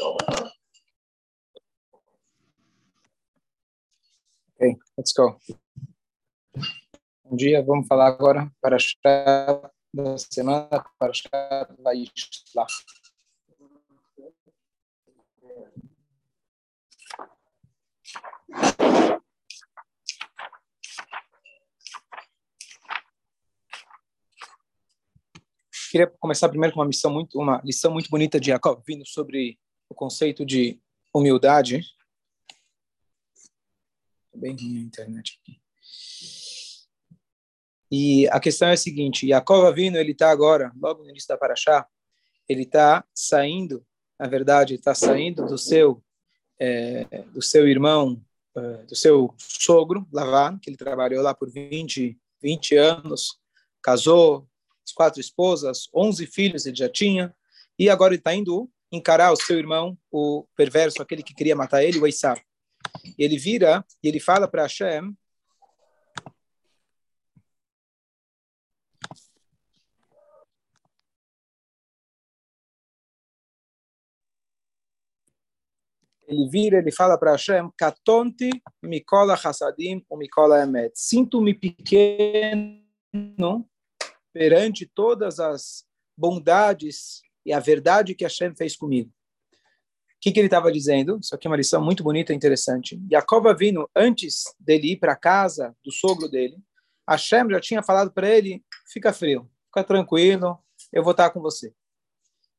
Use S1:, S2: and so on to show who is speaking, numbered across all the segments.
S1: Ok, let's go. Bom dia, vamos falar agora para a da semana, para a Vaishla. Queria começar primeiro com uma missão muito, uma lição muito bonita de Jacob, vindo sobre o conceito de humildade. Bem ruim a internet aqui. E a questão é a seguinte: Jacob vindo, ele está agora, logo no início da Paraxá, ele está saindo, na verdade, está saindo do seu é, do seu irmão, é, do seu sogro, Lavan, que ele trabalhou lá por 20, 20 anos, casou, as quatro esposas, 11 filhos ele já tinha, e agora ele está indo encarar o seu irmão, o perverso, aquele que queria matar ele, o Esaú. Ele vira e ele fala para Hashem, ele vira, ele fala para Hashem, Katonti mikola hasadim o mikola emet. Sinto-me pequeno perante todas as bondades e a verdade que Hashem fez comigo. O que, que ele estava dizendo? Isso aqui é uma lição muito bonita e interessante. Jacob vindo antes dele ir para a casa do sogro dele, Hashem já tinha falado para ele, fica frio, fica tranquilo, eu vou estar com você.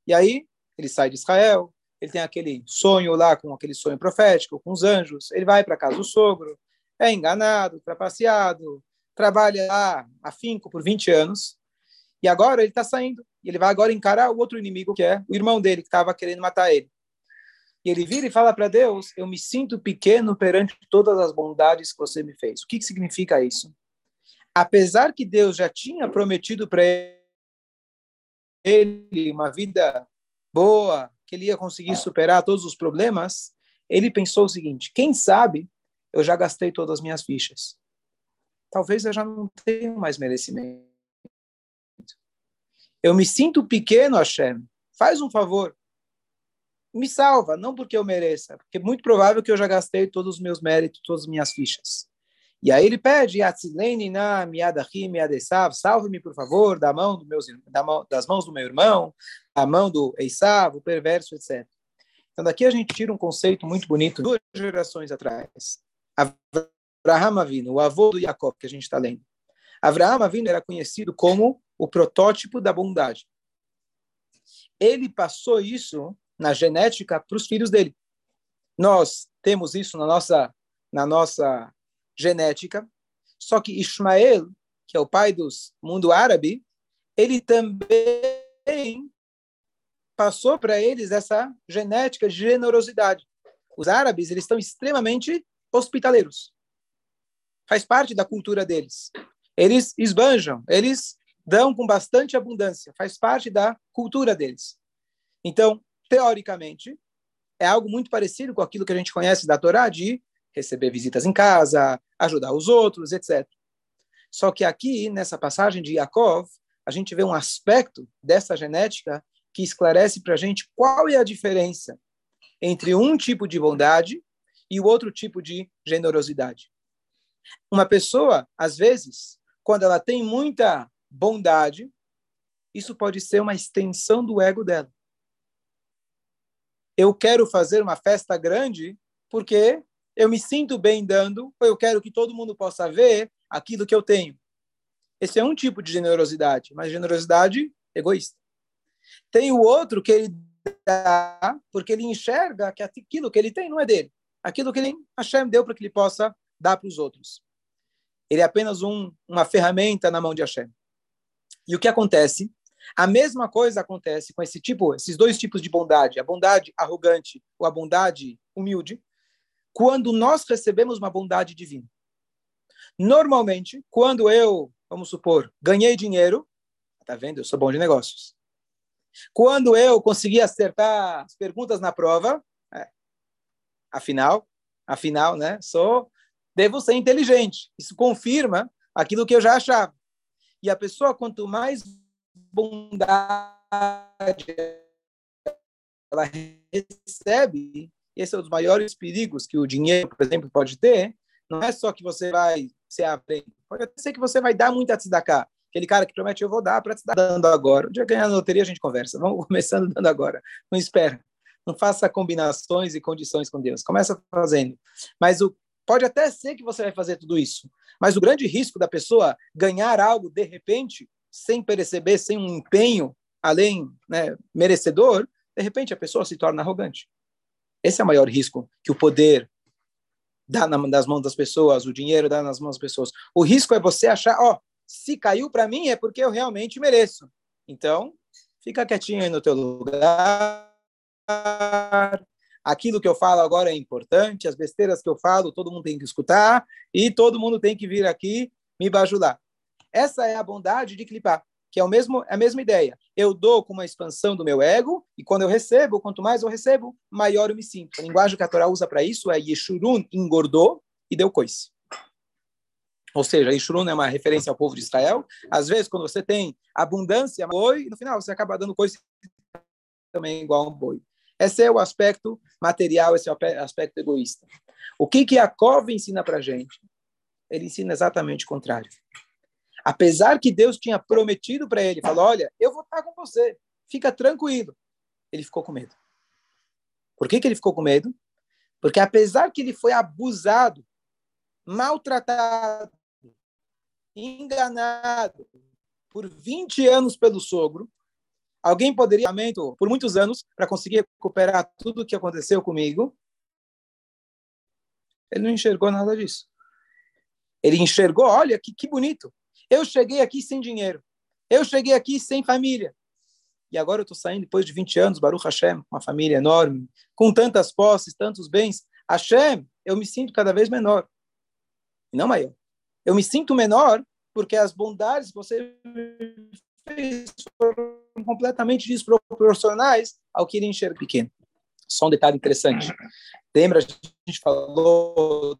S1: E aí, ele sai de Israel, ele tem aquele sonho lá, com aquele sonho profético, com os anjos, ele vai para a casa do sogro, é enganado, trapaceado, trabalha lá afinco por 20 anos, e agora ele está saindo. Ele vai agora encarar o outro inimigo, que é o irmão dele, que estava querendo matar ele. E ele vira e fala para Deus: Eu me sinto pequeno perante todas as bondades que você me fez. O que, que significa isso? Apesar que Deus já tinha prometido para ele uma vida boa, que ele ia conseguir superar todos os problemas, ele pensou o seguinte: quem sabe eu já gastei todas as minhas fichas. Talvez eu já não tenha mais merecimento. Eu me sinto pequeno, Hashem. Faz um favor. Me salva, não porque eu mereça, porque é muito provável que eu já gastei todos os meus méritos, todas as minhas fichas. E aí ele pede, salve-me, por favor, da mão do meus, da mão, das mãos do meu irmão, a mão do Eisav, o perverso, etc. Então daqui a gente tira um conceito muito bonito, duas gerações atrás. Abraham Avinu, o avô do Jacob, que a gente está lendo. Abraham Avinu era conhecido como o protótipo da bondade. Ele passou isso na genética para os filhos dele. Nós temos isso na nossa na nossa genética, só que Ismael, que é o pai do mundo árabe, ele também passou para eles essa genética de generosidade. Os árabes, eles estão extremamente hospitaleiros. Faz parte da cultura deles. Eles esbanjam, eles dão com bastante abundância, faz parte da cultura deles. Então, teoricamente, é algo muito parecido com aquilo que a gente conhece da Torá de receber visitas em casa, ajudar os outros, etc. Só que aqui, nessa passagem de Yaakov, a gente vê um aspecto dessa genética que esclarece para a gente qual é a diferença entre um tipo de bondade e o outro tipo de generosidade. Uma pessoa, às vezes, quando ela tem muita bondade, isso pode ser uma extensão do ego dela. Eu quero fazer uma festa grande porque eu me sinto bem dando, ou eu quero que todo mundo possa ver aquilo que eu tenho. Esse é um tipo de generosidade, mas generosidade egoísta. Tem o outro que ele dá porque ele enxerga que aquilo que ele tem não é dele. Aquilo que ele, Hashem deu para que ele possa dar para os outros. Ele é apenas um, uma ferramenta na mão de Hashem. E o que acontece? A mesma coisa acontece com esse tipo, esses dois tipos de bondade, a bondade arrogante ou a bondade humilde, quando nós recebemos uma bondade divina. Normalmente, quando eu, vamos supor, ganhei dinheiro, tá vendo? Eu sou bom de negócios. Quando eu consegui acertar as perguntas na prova, é, afinal, afinal, né? Sou, devo ser inteligente. Isso confirma aquilo que eu já achava. E a pessoa, quanto mais bondade ela recebe, esse é um dos maiores perigos que o dinheiro, por exemplo, pode ter, não é só que você vai ser aprende, pode ser que você vai dar muito a tzedakah. Aquele cara que promete, eu vou dar para te dar dando agora. O dia ganhar na loteria, a gente conversa. Vamos começando dando agora. Não espera. Não faça combinações e condições com Deus. Começa fazendo. Mas o, pode até ser que você vai fazer tudo isso. Mas o grande risco da pessoa ganhar algo de repente, sem perceber, sem um empenho além né, merecedor, de repente a pessoa se torna arrogante. Esse é o maior risco que o poder dá nas mãos das pessoas, o dinheiro dá nas mãos das pessoas. O risco é você achar, ó, oh, se caiu para mim é porque eu realmente mereço. Então, fica quietinho aí no teu lugar. Aquilo que eu falo agora é importante, as besteiras que eu falo, todo mundo tem que escutar e todo mundo tem que vir aqui me bajular. Essa é a bondade de clipar que é o mesmo, é a mesma ideia. Eu dou com uma expansão do meu ego, e quando eu recebo, quanto mais eu recebo, maior eu me sinto. A linguagem que a Torá usa para isso é Yeshurun engordou e deu coice. Ou seja, Yeshurun é uma referência ao povo de Israel. Às vezes, quando você tem abundância, boi, no final você acaba dando coice também igual a um boi. Esse é o aspecto material, esse é o aspecto egoísta. O que que Yaakov ensina para gente? Ele ensina exatamente o contrário. Apesar que Deus tinha prometido para ele, falou: Olha, eu vou estar com você, fica tranquilo. Ele ficou com medo. Por que, que ele ficou com medo? Porque apesar que ele foi abusado, maltratado, enganado por 20 anos pelo sogro, alguém poderia por muitos anos para conseguir recuperar tudo o que aconteceu comigo. Ele não enxergou nada disso. Ele enxergou, olha que, que bonito. Eu cheguei aqui sem dinheiro. Eu cheguei aqui sem família. E agora eu estou saindo depois de 20 anos, Baruch Hashem, uma família enorme, com tantas posses, tantos bens. Hashem, eu me sinto cada vez menor. E não maior. Eu me sinto menor porque as bondades que você foram completamente desproporcionais ao que ele enxerga pequeno. Só um detalhe interessante. Lembra, a gente falou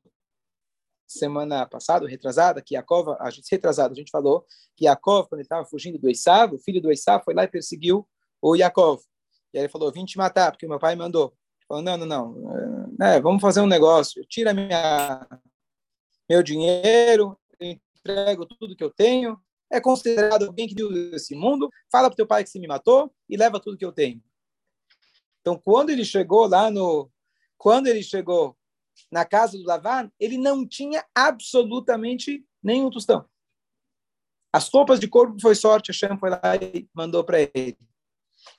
S1: semana passada, retrasada, que Yaakov, a gente retrasada, a gente falou que Yaakov, quando ele estava fugindo do Esav, o filho do Esav foi lá e perseguiu o Yaakov. E aí ele falou, vim te matar, porque meu pai mandou. Ele falou, não, não, não, é, vamos fazer um negócio, tira minha, meu dinheiro, entrego tudo que eu tenho, é considerado alguém que deu esse mundo, fala para teu pai que você me matou e leva tudo que eu tenho. Então, quando ele chegou lá no... Quando ele chegou na casa do Lavan, ele não tinha absolutamente nenhum tostão. As roupas de corpo foi sorte, a Shem foi lá e mandou para ele.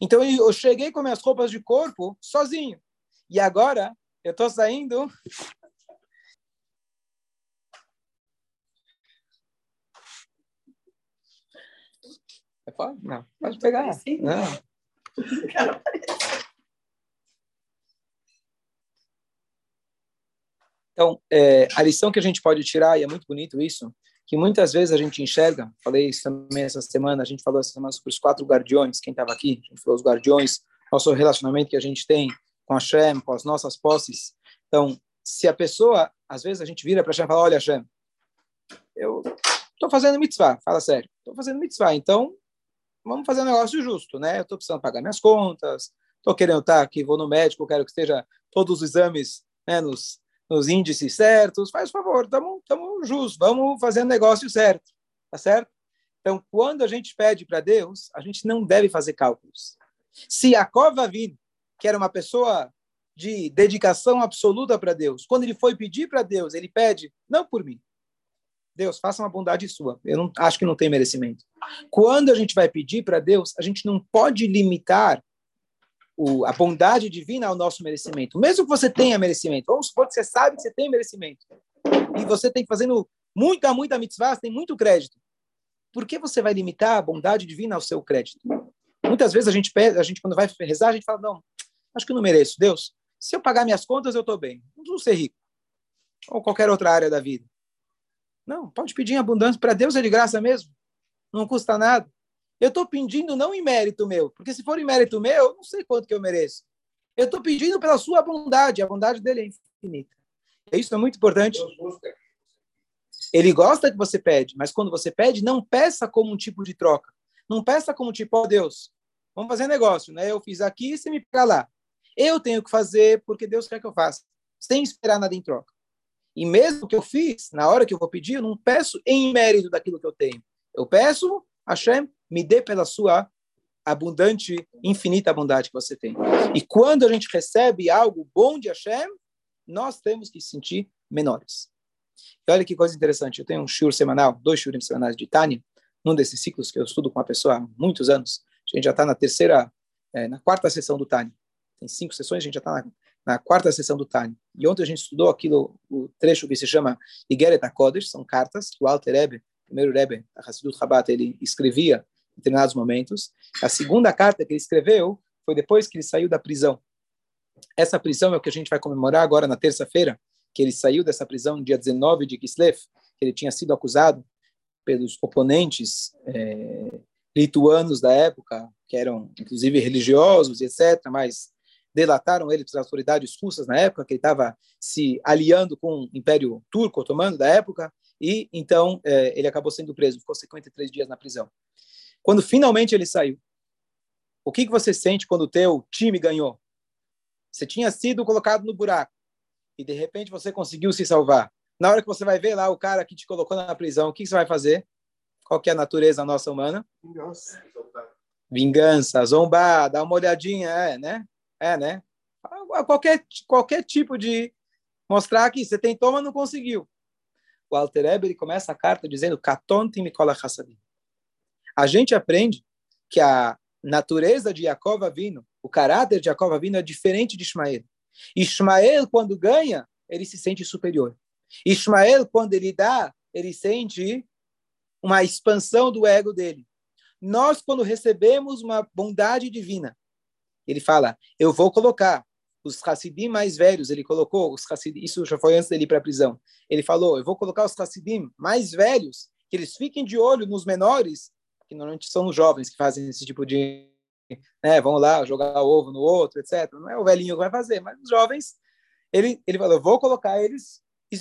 S1: Então eu cheguei com minhas roupas de corpo sozinho. E agora eu estou saindo. Não, pode pegar. Não. Então, é, a lição que a gente pode tirar, e é muito bonito isso, que muitas vezes a gente enxerga, falei isso também essa semana, a gente falou essa semana sobre os quatro guardiões, quem estava aqui, a gente falou os guardiões, nosso relacionamento que a gente tem com a Hashem, com as nossas posses. Então, se a pessoa, às vezes a gente vira para a Hashem e fala, olha Hashem, eu estou fazendo mitzvah, fala sério, estou fazendo mitzvah, então vamos fazer um negócio justo, né? Eu estou precisando pagar minhas contas, estou querendo estar aqui, vou no médico, quero que esteja todos os exames né, nos nos índices certos, faz favor, estamos justos, vamos fazer o negócio certo, tá certo? Então, quando a gente pede para Deus, a gente não deve fazer cálculos. Se Jacob Avin, que era uma pessoa de dedicação absoluta para Deus, quando ele foi pedir para Deus, ele pede, não por mim. Deus, faça uma bondade sua. Eu não, acho que não tem merecimento. Quando a gente vai pedir para Deus, a gente não pode limitar o, a bondade divina ao nosso merecimento. Mesmo que você tenha merecimento, vamos supor que você sabe que você tem merecimento, e você tem fazendo muita, muita mitzvah, você tem muito crédito. Por que você vai limitar a bondade divina ao seu crédito? Muitas vezes a gente a gente quando vai rezar, a gente fala, não, acho que eu não mereço. Deus, se eu pagar minhas contas, eu estou bem. Não ser rico. Ou qualquer outra área da vida. Não, pode pedir em abundância. Para Deus é de graça mesmo. Não custa nada. Eu estou pedindo não em mérito meu, porque se for em mérito meu, eu não sei quanto que eu mereço. Eu estou pedindo pela sua bondade, a bondade dele é infinita. Isso é muito importante. Ele gosta que você pede, mas quando você pede, não peça como um tipo de troca. Não peça como tipo, ó oh, Deus, vamos fazer negócio, né? Eu fiz aqui, você me pega lá. Eu tenho que fazer porque Deus quer que eu faça, sem esperar nada em troca. E mesmo que eu fiz, na hora que eu vou pedir, eu não peço em mérito daquilo que eu tenho. Eu peço, Hashem, me dê pela sua abundante, infinita bondade que você tem. E quando a gente recebe algo bom de Hashem, nós temos que sentir menores. E olha que coisa interessante, eu tenho um shur semanal, dois shurim semanais de Tânia, num desses ciclos que eu estudo com a pessoa há muitos anos. A gente já está na terceira, é, na quarta sessão do Tânia. Tem cinco sessões, a gente já está na, na, quarta sessão do Tânia. E ontem a gente estudou aquilo, o trecho que se chama Igeret HaKodesh, são cartas que o Alter Rebbe, primeiro Rebbe, a Hassidut Rabat, ele escrevia em determinados momentos. A segunda carta que ele escreveu foi depois que ele saiu da prisão. Essa prisão é o que a gente vai comemorar agora na terça-feira, que ele saiu dessa prisão dia 19 de Kislev, que ele tinha sido acusado pelos oponentes é, lituanos da época, que eram inclusive religiosos, etc., mas delataram ele para as autoridades russas na época, que ele estava se aliando com o Império Turco Otomano da época, e então é, ele acabou sendo preso, ficou 53 dias na prisão. Quando finalmente ele saiu, o que, que você sente quando o teu time ganhou? Você tinha sido colocado no buraco e de repente você conseguiu se salvar. Na hora que você vai ver lá o cara que te colocou na prisão, o que, que você vai fazer? Qual que é a natureza nossa humana? Vingança. Vingança, zombar, dar uma olhadinha, é, né? É, né? Qualquer, qualquer tipo de mostrar que você tentou, mas não conseguiu. O Alter Eber começa a carta dizendo Katonti Mikola Hassadim. A gente aprende que a natureza de Jacob Avino, o caráter de Jacob Avino é diferente de Ismael. Ismael, quando ganha, ele se sente superior. Ismael, quando ele dá, ele sente uma expansão do ego dele. Nós, quando recebemos uma bondade divina, ele fala, eu vou colocar os Hassidim mais velhos, ele colocou os Hassidim, isso já foi antes dele ir para a prisão. Ele falou, eu vou colocar os Hassidim mais velhos, que eles fiquem de olho nos menores, que normalmente são os jovens que fazem esse tipo de. Né, vão lá jogar ovo no outro, etc. Não é o velhinho que vai fazer, mas os jovens, ele, ele falou: vou colocar eles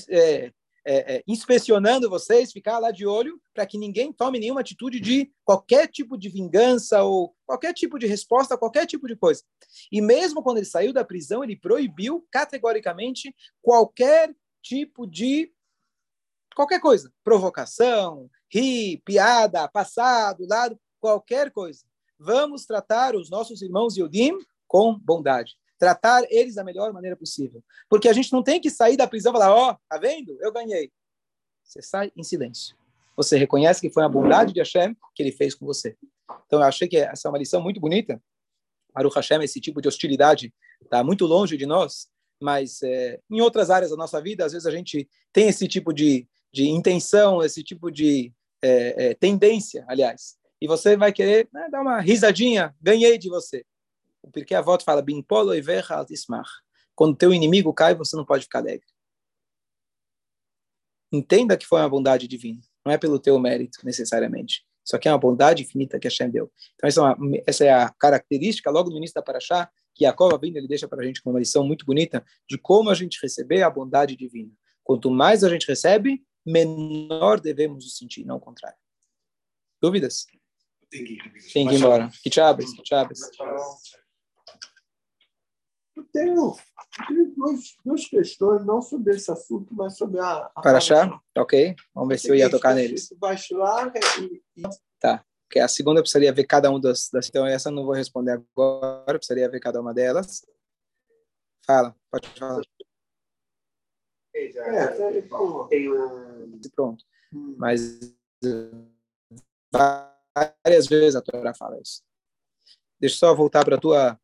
S1: é, é, é, inspecionando vocês, ficar lá de olho, para que ninguém tome nenhuma atitude de qualquer tipo de vingança ou qualquer tipo de resposta qualquer tipo de coisa. E mesmo quando ele saiu da prisão, ele proibiu categoricamente qualquer tipo de qualquer coisa, provocação, rir, piada, passado, lado, qualquer coisa. Vamos tratar os nossos irmãos Yodim com bondade. Tratar eles da melhor maneira possível. Porque a gente não tem que sair da prisão e falar, ó, oh, tá vendo? Eu ganhei. Você sai em silêncio. Você reconhece que foi a bondade de Hashem que ele fez com você. Então, eu achei que essa é uma lição muito bonita. Baruch Hashem, esse tipo de hostilidade está muito longe de nós, mas é, em outras áreas da nossa vida, às vezes a gente tem esse tipo de, de intenção, esse tipo de é, é, tendência, aliás. E você vai querer né, dar uma risadinha, ganhei de você. Porque a volta fala, Bim polo Quando teu inimigo cai, você não pode ficar alegre. Entenda que foi uma bondade divina. Não é pelo teu mérito, necessariamente. Isso aqui é uma bondade infinita que Hashem deu. Então, essa é, uma, essa é a característica, logo no início da Paraxá, que Jacob vindo ele deixa para a gente com uma lição muito bonita de como a gente receber a bondade divina. Quanto mais a gente recebe, menor devemos o sentir, não o contrário. Dúvidas? Tem que ir embora. Que chabes, que chabes.
S2: Eu tenho, tenho duas, duas questões, não sobre esse assunto, mas sobre a. a
S1: Para achar? Ok. Vamos ver se eu ia tocar neles.
S2: Baixar e, e...
S1: Tá. Porque a segunda eu precisaria ver cada um das, das. Então, essa eu não vou responder agora, eu precisaria ver cada uma delas. Fala, pode falar.
S2: É, tem um...
S1: Pronto. Hum. Mas várias vezes a Torá fala isso. Deixa eu só voltar para a tua.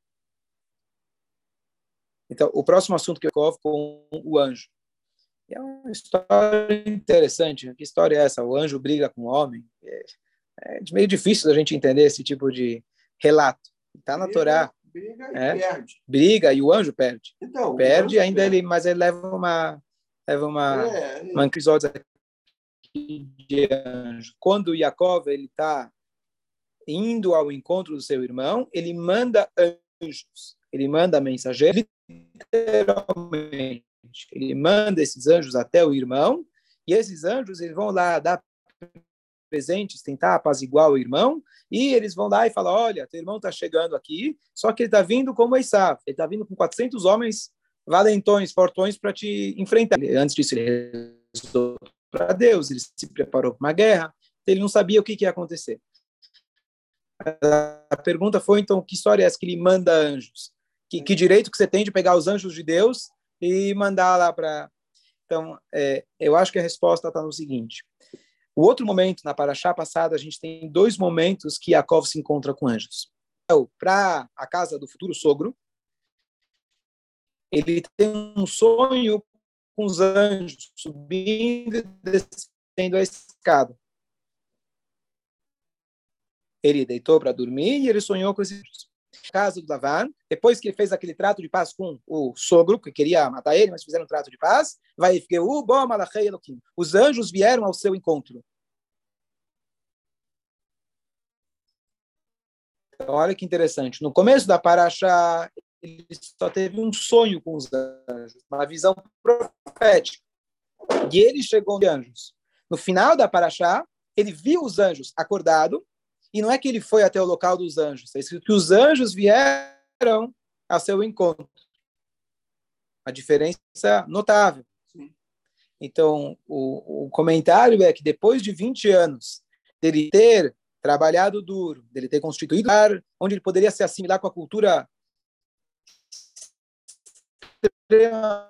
S1: Então, o próximo assunto que eu coloco com o anjo. É uma história interessante. Que história é essa? O anjo briga com o homem. É, é meio difícil da gente entender esse tipo de relato. Está na Torá.
S2: Briga e é, perde.
S1: Briga e o anjo perde. Então, perde ainda perde. ele, mas ele leva uma leva uma, é, é. uma episódio de anjo. Quando Yaakov ele está indo ao encontro do seu irmão, ele manda anjos, ele manda mensageiros, literalmente. Ele manda esses anjos até o irmão, e esses anjos eles vão lá dar presentes, tentar apaziguar o irmão, e eles vão lá e falam, olha, teu irmão está chegando aqui, só que ele está vindo como Esav, ele está vindo com 400 homens valentões, fortões para te enfrentar. Antes disso, ele rezou para Deus, ele se preparou para uma guerra, ele não sabia o que, que ia acontecer. A pergunta foi, então, que história é essa que ele manda anjos? Que, que direito que você tem de pegar os anjos de Deus e mandar lá para... Então, é, eu acho que a resposta está no seguinte. O outro momento, na Paraxá passada, a gente tem dois momentos que Yaakov se encontra com anjos. Então, para a casa do futuro sogro, ele tem um sonho com os anjos subindo e descendo a escada. Ele deitou para dormir e ele sonhou com esses anjos. Caso do Lavan, depois que ele fez aquele trato de paz com o sogro, que queria matar ele, mas fizeram um trato de paz, vai os anjos vieram ao seu encontro. Então, olha que interessante. No começo da Paraxá, ele só teve um sonho com os anjos, uma visão profética. E ele chegou de anjos. No final da Paraxá, ele viu os anjos acordado, e não é que ele foi até o local dos anjos, é escrito que os anjos vieram a seu encontro. A diferença notável. Então, o, o comentário é que depois de 20 anos dele ter trabalhado duro, dele ter constituído um lugar onde ele poderia se assimilar com a cultura extremamente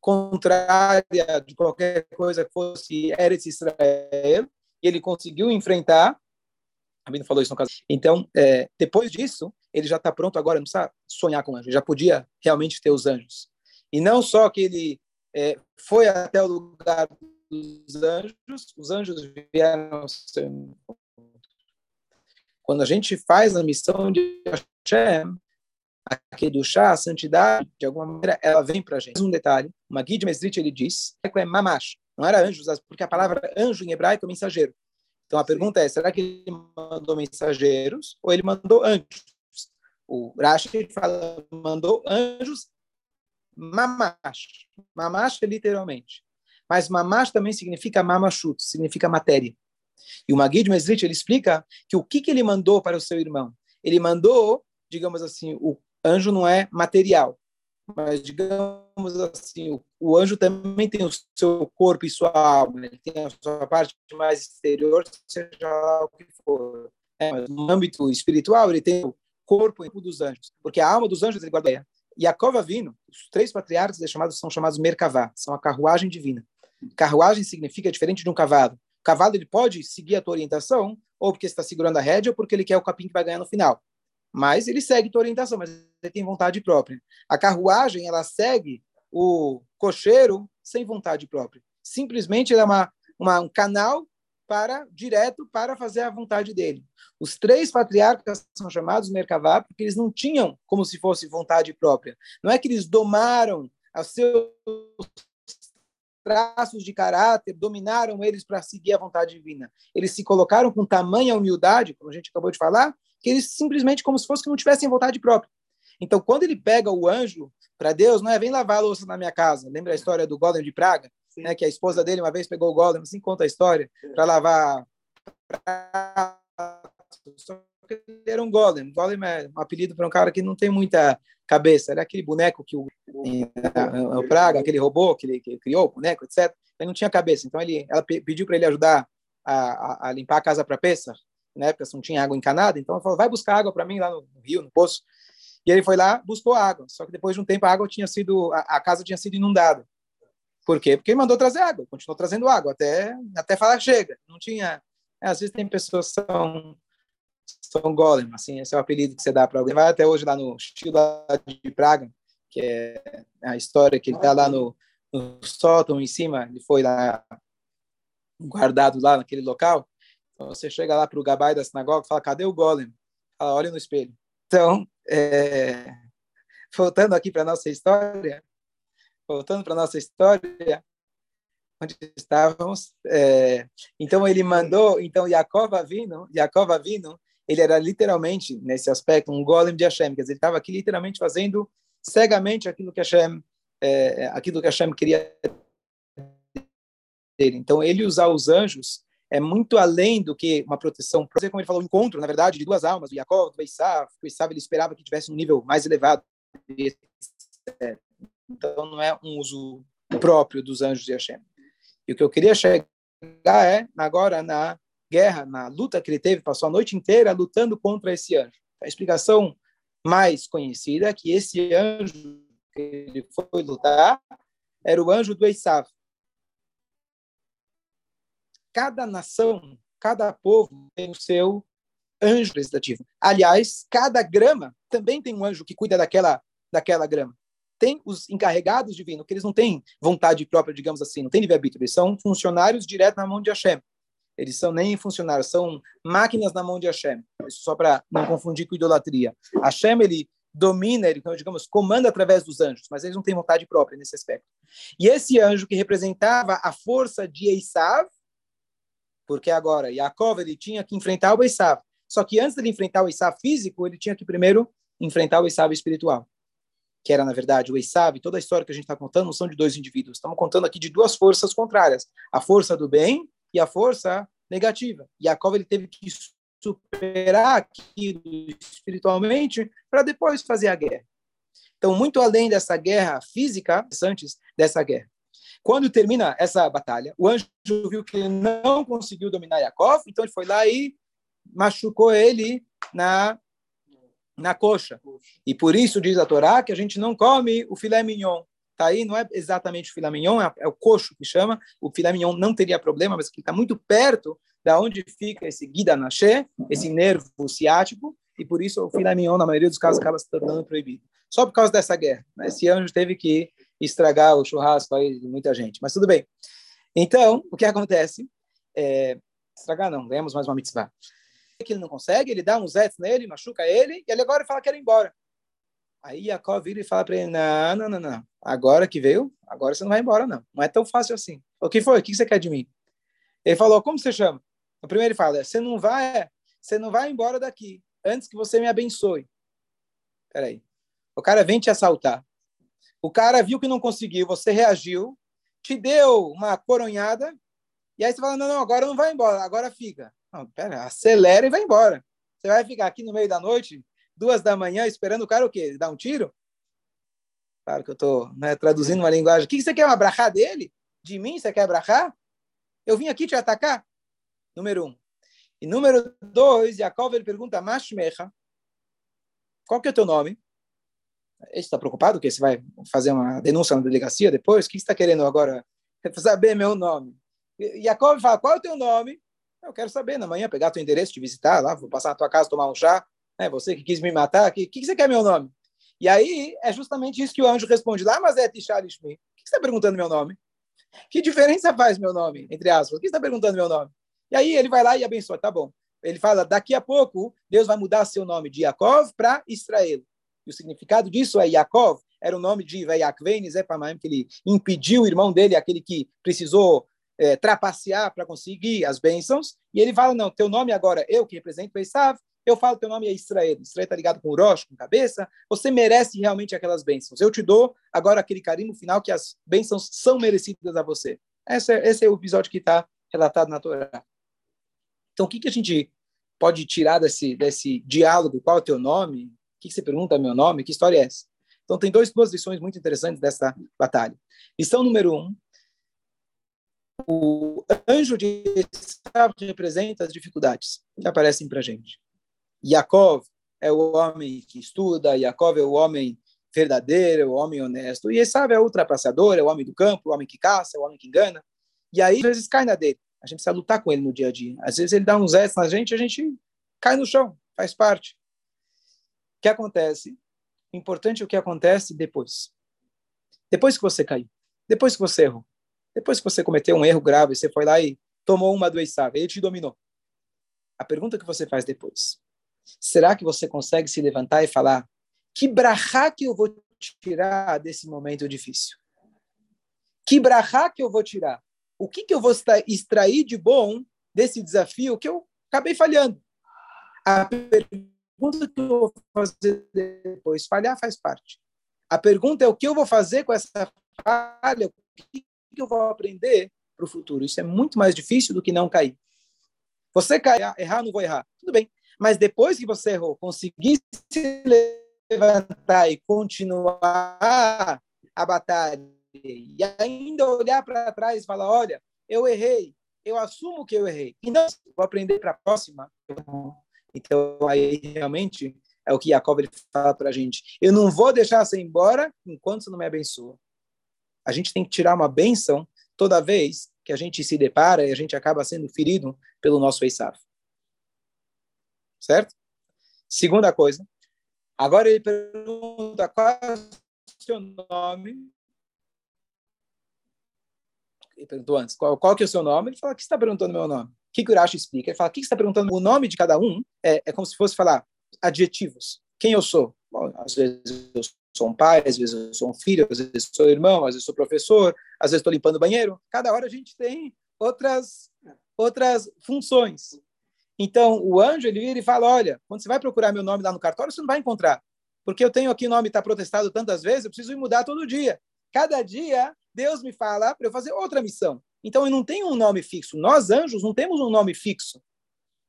S1: contrária de qualquer coisa que fosse Eretz Israel, e ele conseguiu enfrentar. A Bíblia falou isso no caso. Então, é, depois disso, ele já está pronto agora, não precisa sonhar com anjos, já podia realmente ter os anjos. E não só que ele é, foi até o lugar dos anjos, os anjos vieram Quando a gente faz a missão de Hashem, aqui do chá, a santidade, de alguma maneira, ela vem para a gente. Um detalhe, uma guia de Mesrit, ele diz, é mamash, não era anjos, porque a palavra anjo em hebraico é mensageiro. Então a pergunta é, será que ele mandou mensageiros ou ele mandou anjos? O Rashi fala, mandou anjos mamash. Mamash é literalmente. Mas mamash também significa mamashut, significa matéria. E o Magid Mesrit, ele explica que o que, que ele mandou para o seu irmão? Ele mandou, digamos assim, o anjo não é material, mas digamos assim, o, o, anjo também tem o seu corpo e sua alma, ele tem a sua parte mais exterior, seja o que for. É, mas no âmbito espiritual, ele tem o corpo dos anjos, porque a alma dos anjos ele guarda. E a cova vino, os três patriarcas chamados, são chamados Merkavá, são a carruagem divina. Carruagem significa diferente de um cavalo. O cavalo ele pode seguir a tua orientação, ou porque está segurando a rédea, ou porque ele quer o capim que vai ganhar no final. Mas ele segue tua orientação, mas ele tem vontade própria. A carruagem, ela segue o cocheiro sem vontade própria. Simplesmente ele é uma, uma, um canal para direto para fazer a vontade dele. Os três patriarcas são chamados Merkavá porque eles não tinham como se fosse vontade própria. Não é que eles domaram os seus traços de caráter, dominaram eles para seguir a vontade divina. Eles se colocaram com tamanha humildade, como a gente acabou de falar, que eles simplesmente como se fosse que não tivessem vontade própria. Então, quando ele pega o anjo para Deus, não é vem lavar a louça na minha casa. Lembra a história do Golem de Praga? Né, que a esposa dele uma vez pegou o Golem, assim conta a história, para lavar ele era um golem. Golem é um apelido para um cara que não tem muita cabeça. Era aquele boneco que o, o Praga, aquele robô que ele, que criou, o boneco, etc. Ele não tinha cabeça. Então ele, ela pediu para ele ajudar a, a, a, limpar a casa para Pessa. Na época não tinha água encanada. Então ela falou: vai buscar água para mim lá no, no, rio, no poço. E ele foi lá, buscou água. Só que depois de um tempo a água tinha sido, a, a casa tinha sido inundada. Por quê? Porque ele mandou trazer água, continuou trazendo água até até falar chega. Não tinha. É, às vezes tem pessoas que são são Golem, assim, esse é o apelido que você dá para alguém. Vai até hoje lá no estilo de Praga, que é a história que ele está lá no, no sótão em cima, ele foi lá guardado lá naquele local. Você chega lá para o gabai da sinagoga e fala: cadê o Golem? Fala, olha no espelho. Então, é... voltando aqui para nossa história, voltando para nossa história, onde estávamos. É, então ele mandou, então Jacob vindo, Jacob vindo, ele era literalmente, nesse aspecto, um golem de Hashem, quer dizer, ele estava aqui literalmente fazendo cegamente aquilo que Hashem, é, aquilo que Hashem queria dele. Então, ele usar os anjos é muito além do que uma proteção. Como ele falou, um encontro, na verdade, de duas almas, o Jacob, o Isav, o Isav ele esperava que tivesse um nível mais elevado. Então, não é um uso próprio dos anjos de Hashem. E o que eu queria chegar é, agora, na guerra, na luta que ele teve, passou a noite inteira lutando contra esse anjo. A explicação mais conhecida é que esse anjo que ele foi lutar era o anjo do Esav. Cada nação, cada povo tem o seu anjo legislativo. Aliás, cada grama também tem um anjo que cuida daquela, daquela grama. Tem os encarregados divinos, que eles não têm vontade própria, digamos assim, não tem livre-arbítrio, eles são funcionários direto na mão de Hashem. Eles são nem funcionários, são máquinas na mão de Hashem. Isso só para não confundir com idolatria. Hashem, ele domina, ele, digamos, comanda através dos anjos, mas eles não têm vontade própria nesse aspecto. E esse anjo que representava a força de Esav, porque agora Yaakov ele tinha que enfrentar o Esav. Só que antes de enfrentar o Esav físico, ele tinha que primeiro enfrentar o Esav espiritual, que era, na verdade, o Esav. Toda a história que a gente está contando não são de dois indivíduos. Estamos contando aqui de duas forças contrárias. A força do bem e a força negativa. Yaakov ele teve que superar aquilo espiritualmente para depois fazer a guerra. Então, muito além dessa guerra física, antes dessa guerra. Quando termina essa batalha, o anjo viu que ele não conseguiu dominar Yaakov, então ele foi lá e machucou ele na na coxa. E por isso diz a Torá que a gente não come o filé mignon. Tá aí, não é exatamente o filé mignon, é, é o coxo que chama. O filé mignon não teria problema, mas que está muito perto da onde fica esse guida naché, esse nervo ciático, e por isso o filé mignon, na maioria dos casos, acaba se tornando proibido. Só por causa dessa guerra. Né? Esse anjo teve que estragar o churrasco aí de muita gente. Mas tudo bem. Então, o que acontece? É, estragar não, ganhamos mais uma mitzvah. Que ele não consegue, ele dá uns zets nele, machuca ele, e ele agora fala que quer ir embora. Aí Jacob vira e fala para ele: não, não, não, não. Agora que veio, agora você não vai embora, não. Não é tão fácil assim. O que foi? O que você quer de mim? Ele falou: como você chama? O primeiro ele fala: você não vai, você não vai embora daqui antes que você me abençoe. Peraí. O cara vem te assaltar. O cara viu que não conseguiu, você reagiu, te deu uma coronhada, e aí você fala: não, não, agora não vai embora, agora fica. Não, pera, acelera e vai embora. Você vai ficar aqui no meio da noite, duas da manhã, esperando o cara o quê? Dar um tiro? Claro que eu estou né, traduzindo uma linguagem. O que você quer? Brachá dele? De mim? Você quer brachá? Eu vim aqui te atacar? Número um. E número dois, Jacob ele pergunta, Mashmecha, qual que é o teu nome? Está preocupado que você vai fazer uma denúncia na delegacia depois? O que está querendo agora? Saber meu nome. E Jacob fala, qual é o teu nome? Eu quero saber, na manhã, pegar teu endereço, te visitar lá, vou passar na tua casa, tomar um chá. É, você que quis me matar, o que, que, você quer meu nome? E aí é justamente isso que o anjo responde lá, mas é Tishar Ishmi. O que você está perguntando meu nome? Que diferença faz meu nome, entre aspas? O que você está perguntando meu nome? E aí ele vai lá e abençoa, tá bom. Ele fala, daqui a pouco, Deus vai mudar seu nome de Yaakov para Israel. E o significado disso é Yaakov, era o nome de Vayakvein Zepamaim, que ele impediu o irmão dele, aquele que precisou é, trapacear para conseguir as bênçãos. E ele fala, não, teu nome agora, eu que represento Esav, eu falo teu nome é Israel. Israel está ligado com o Rosh, com cabeça. Você merece realmente aquelas bênçãos. Eu te dou agora aquele carinho final que as bênçãos são merecidas a você. Esse é, esse é o episódio que está relatado na Torá. Então, o que, que a gente pode tirar desse, desse diálogo? Qual é o teu nome? Que, que você pergunta meu nome? Que história é essa? Então, tem dois, duas lições muito interessantes dessa batalha. Lição número um, o anjo de Esav representa as dificuldades que aparecem para a gente. Yaakov é o homem que estuda, Yaakov é o homem verdadeiro, é o homem honesto, e Esav é o ultrapassador, é o homem do campo, o homem que caça, é o homem que engana. E aí, às vezes, cai na dele. A gente precisa lutar com ele no dia a dia. Às vezes, ele dá uns S na gente, a gente cai no chão, faz parte. Que acontece? O importante é o que acontece depois. Depois que você caiu, depois que você errou, depois que você cometeu um erro grave, você foi lá e tomou uma do ele te dominou. A pergunta que você faz depois, será que você consegue se levantar e falar que brahá que eu vou tirar desse momento difícil? Que brahá que eu vou tirar? O que, que eu vou extrair de bom desse desafio que eu acabei falhando? A pergunta que eu vou fazer depois, falhar faz parte. A pergunta é o que eu vou fazer com essa falha, o que eu vou aprender para o futuro. Isso é muito mais difícil do que não cair. Você cair, errar, não vou errar. Tudo bem. Mas depois que você errou, conseguir se levantar e continuar a batalha, e ainda olhar para trás e falar: olha, eu errei, eu assumo que eu errei, e não vou aprender para a próxima. Então, aí realmente é o que Jacob ele fala para a gente. Eu não vou deixar você embora enquanto você não me abençoa. A gente tem que tirar uma benção toda vez que a gente se depara e a gente acaba sendo ferido pelo nosso Eisaf. Certo? Segunda coisa. Agora ele pergunta qual é o seu nome. Ele perguntou antes, qual, qual que é o seu nome? Ele fala, que está perguntando meu nome? Que, que o Urashi explica? Ele fala, o que, que você está perguntando? O nome de cada um é, é como se fosse falar adjetivos. Quem eu sou? Bom, às vezes eu sou um pai, às vezes eu sou um filho, às vezes eu sou irmão, às vezes eu sou professor, às vezes estou limpando o banheiro. Cada hora a gente tem outras, outras funções. Então, o anjo, ele vira e fala, olha, quando você vai procurar meu nome lá no cartório, você não vai encontrar. Porque eu tenho aqui o nome está protestado tantas vezes, eu preciso ir mudar todo dia. Cada dia, Deus me fala para eu fazer outra missão. Então, eu não tenho um nome fixo. Nós, anjos, não temos um nome fixo.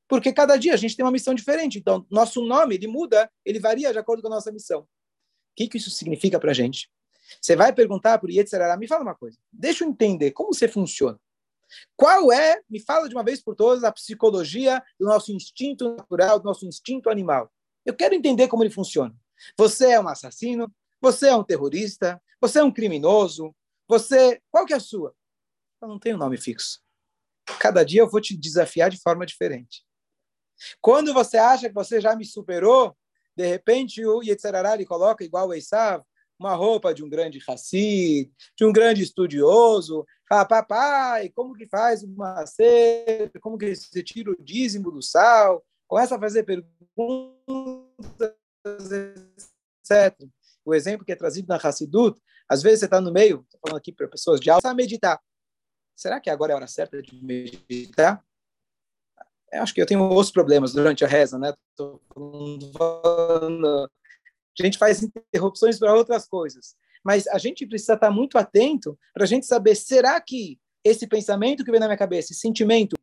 S1: Porque cada dia a gente tem uma missão diferente. Então, nosso nome, ele muda, ele varia de acordo com a nossa missão. O que, que isso significa para a gente? Você vai perguntar para o Yetzirará, me fala uma coisa, deixa eu entender como você funciona. Qual é, me fala de uma vez por todas, a psicologia do nosso instinto natural, do nosso instinto animal. Eu quero entender como ele funciona. Você é um assassino, você é um terrorista, você é um criminoso, você. Qual que é a sua? Eu não tenho nome fixo. Cada dia eu vou te desafiar de forma diferente. Quando você acha que você já me superou, de repente o Yetzirará coloca igual o Esav, uma roupa de um grande Hassid, de um grande estudioso, fala, papai, como que faz uma ceia, como que você tira o dízimo do sal, começa a fazer perguntas, etc. O exemplo que é trazido na Hassidut, às vezes você está no meio, estou falando aqui para pessoas de alta, a meditar. Será que agora é a hora certa de meditar? Eu acho que eu tenho outros problemas durante a reza, né? A gente faz interrupções para outras coisas. Mas a gente precisa estar muito atento para a gente saber, será que esse pensamento que vem na minha cabeça, esse sentimento,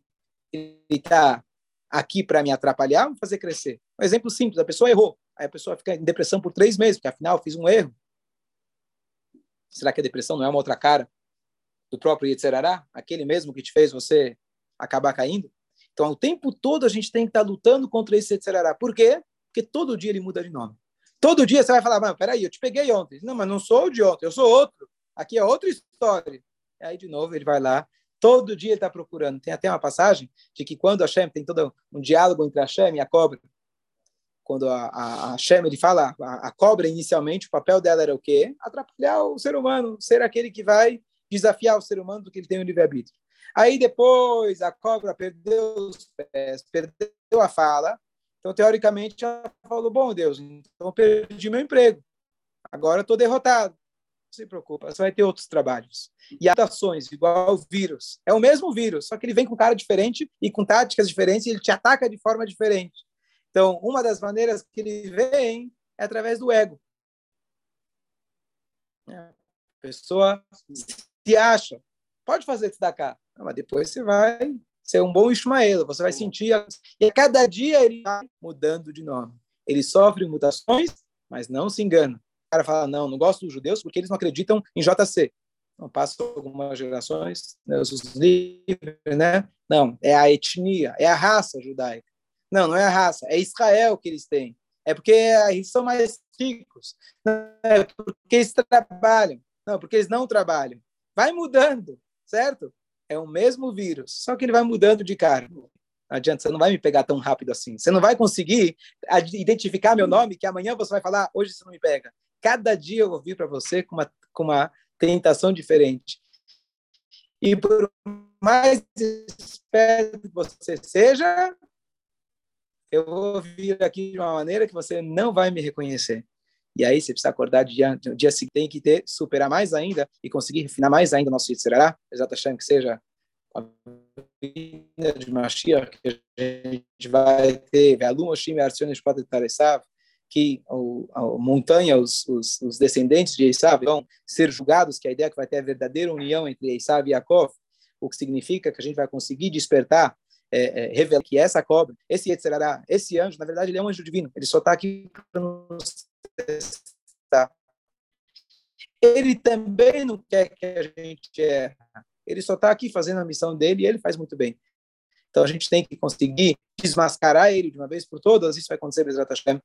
S1: ele está aqui para me atrapalhar ou fazer crescer? Um exemplo simples, a pessoa errou. Aí a pessoa fica em depressão por três meses, porque afinal eu fiz um erro. Será que a depressão não é uma outra cara do próprio Yetzerará? Aquele mesmo que te fez você acabar caindo? Então, o tempo todo a gente tem que estar lutando contra esse Yetzerará. Por quê? Porque todo dia ele muda de nome. Todo dia você vai falar, mas peraí, eu te peguei ontem. Não, mas não sou o de ontem, eu sou outro. Aqui é outra história. E aí, de novo, ele vai lá. Todo dia ele está procurando. Tem até uma passagem de que quando Hashem tem todo um diálogo entre Hashem e a cobra, quando a, a, a ele fala, a, a, cobra inicialmente, o papel dela era o quê? Atrapalhar o ser humano, ser aquele que vai desafiar o ser humano do que ele tem o livre-arbítrio. Aí depois a cobra perdeu os pés, perdeu a fala, então, teoricamente, ela falou: Bom, Deus, então perdi meu emprego. Agora estou derrotado. Não se preocupa, você vai ter outros trabalhos. E adaptações, igual o vírus. É o mesmo vírus, só que ele vem com cara diferente e com táticas diferentes e ele te ataca de forma diferente. Então, uma das maneiras que ele vem é através do ego. A pessoa se acha, pode fazer isso da cá, mas depois você vai ser um bom Ismael, você vai sentir. E a cada dia ele vai mudando de nome. Ele sofre mutações, mas não se engana. O cara fala: não, não gosto dos judeus porque eles não acreditam em JC. Não passam algumas gerações, né, os livres, né? Não, é a etnia, é a raça judaica. Não, não é a raça, é Israel que eles têm. É porque eles são mais ricos. Não, é porque eles trabalham. Não, porque eles não trabalham. Vai mudando, certo? é o mesmo vírus, só que ele vai mudando de cara. Não adianta, você não vai me pegar tão rápido assim. Você não vai conseguir identificar meu nome que amanhã você vai falar, hoje você não me pega. Cada dia eu vou vir para você com uma, com uma tentação diferente. E por mais esperto que você seja, eu vou vir aqui de uma maneira que você não vai me reconhecer. E aí você precisa acordar dia, dia seguinte, tem que ter, superar mais ainda e conseguir refinar mais ainda o nosso Yitzhak, exatamente que seja a vinda de Mashiach, que a gente vai ter, que o, a montanha, os, os, os, descendentes de Esav vão ser julgados, que a ideia é que vai ter a verdadeira união entre Esav e Yaakov, o que significa que a gente vai conseguir despertar, é, é, revelar que essa cobra, esse Yetzirará, esse anjo, na verdade, ele é um anjo divino, ele só está aqui para nos Ele também não quer que a gente erre. Ele só está aqui fazendo a missão dele e ele faz muito bem. Então a gente tem que conseguir desmascarar ele de uma vez por todas. Isso vai acontecer, Bezrat Hashem,